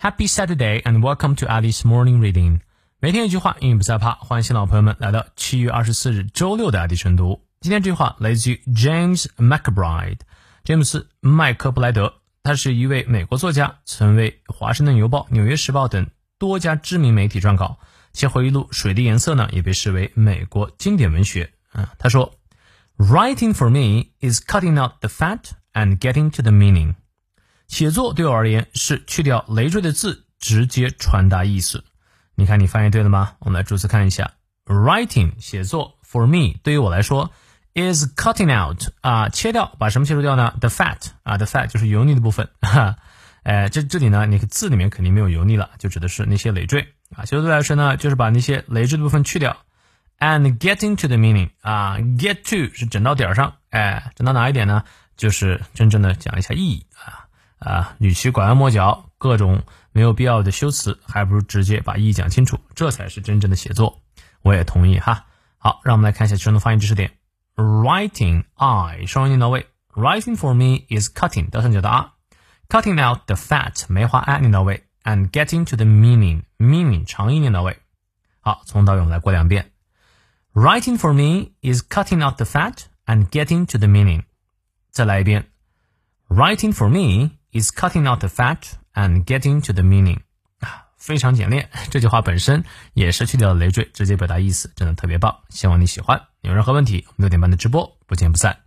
Happy Saturday and welcome to Alice Morning Reading。每天一句话，英语不再怕。欢迎新老朋友们来到七月二十四日周六的爱迪晨读。今天这句话来自于 James McBride，詹姆斯·麦克布莱德。他是一位美国作家，曾为《华盛顿邮报》《纽约时报》等多家知名媒体撰稿。其回忆录《水的颜色》呢，也被视为美国经典文学。嗯，他说：“Writing for me is cutting out the fat and getting to the meaning。” ”写作对我而言是去掉累赘的字，直接传达意思。你看，你翻译对了吗？我们来逐词看一下。Writing 写作 for me 对于我来说 is cutting out 啊，切掉，把什么切除掉呢？The fat 啊，the fat 就是油腻的部分。哈，哎，这这里呢，你字里面肯定没有油腻了，就指的是那些累赘啊。写作对来说呢，就是把那些累赘的部分去掉。And getting to the meaning 啊，get to 是整到点儿上，哎，整到哪一点呢？就是真正的讲一下意义啊啊，与其拐弯抹角，各种没有必要的修辞，还不如直接把意义讲清楚，这才是真正的写作。我也同意哈。好，让我们来看一下其中的发音知识点。Writing I 双音念到位，Writing for me is cutting 倒上角的 r，cutting out the fat 梅花 I，念到位，and getting to the meaning meaning 长音念到位。好，从头到尾我们来过两遍。Writing for me is cutting out the fat and getting to the meaning. 再来一遍。Writing for me is cutting out the fat and getting to the meaning. 啊，非常简练。这句话本身也是去掉了累赘，直接表达意思，真的特别棒。希望你喜欢。有任何问题，六点半的直播不见不散。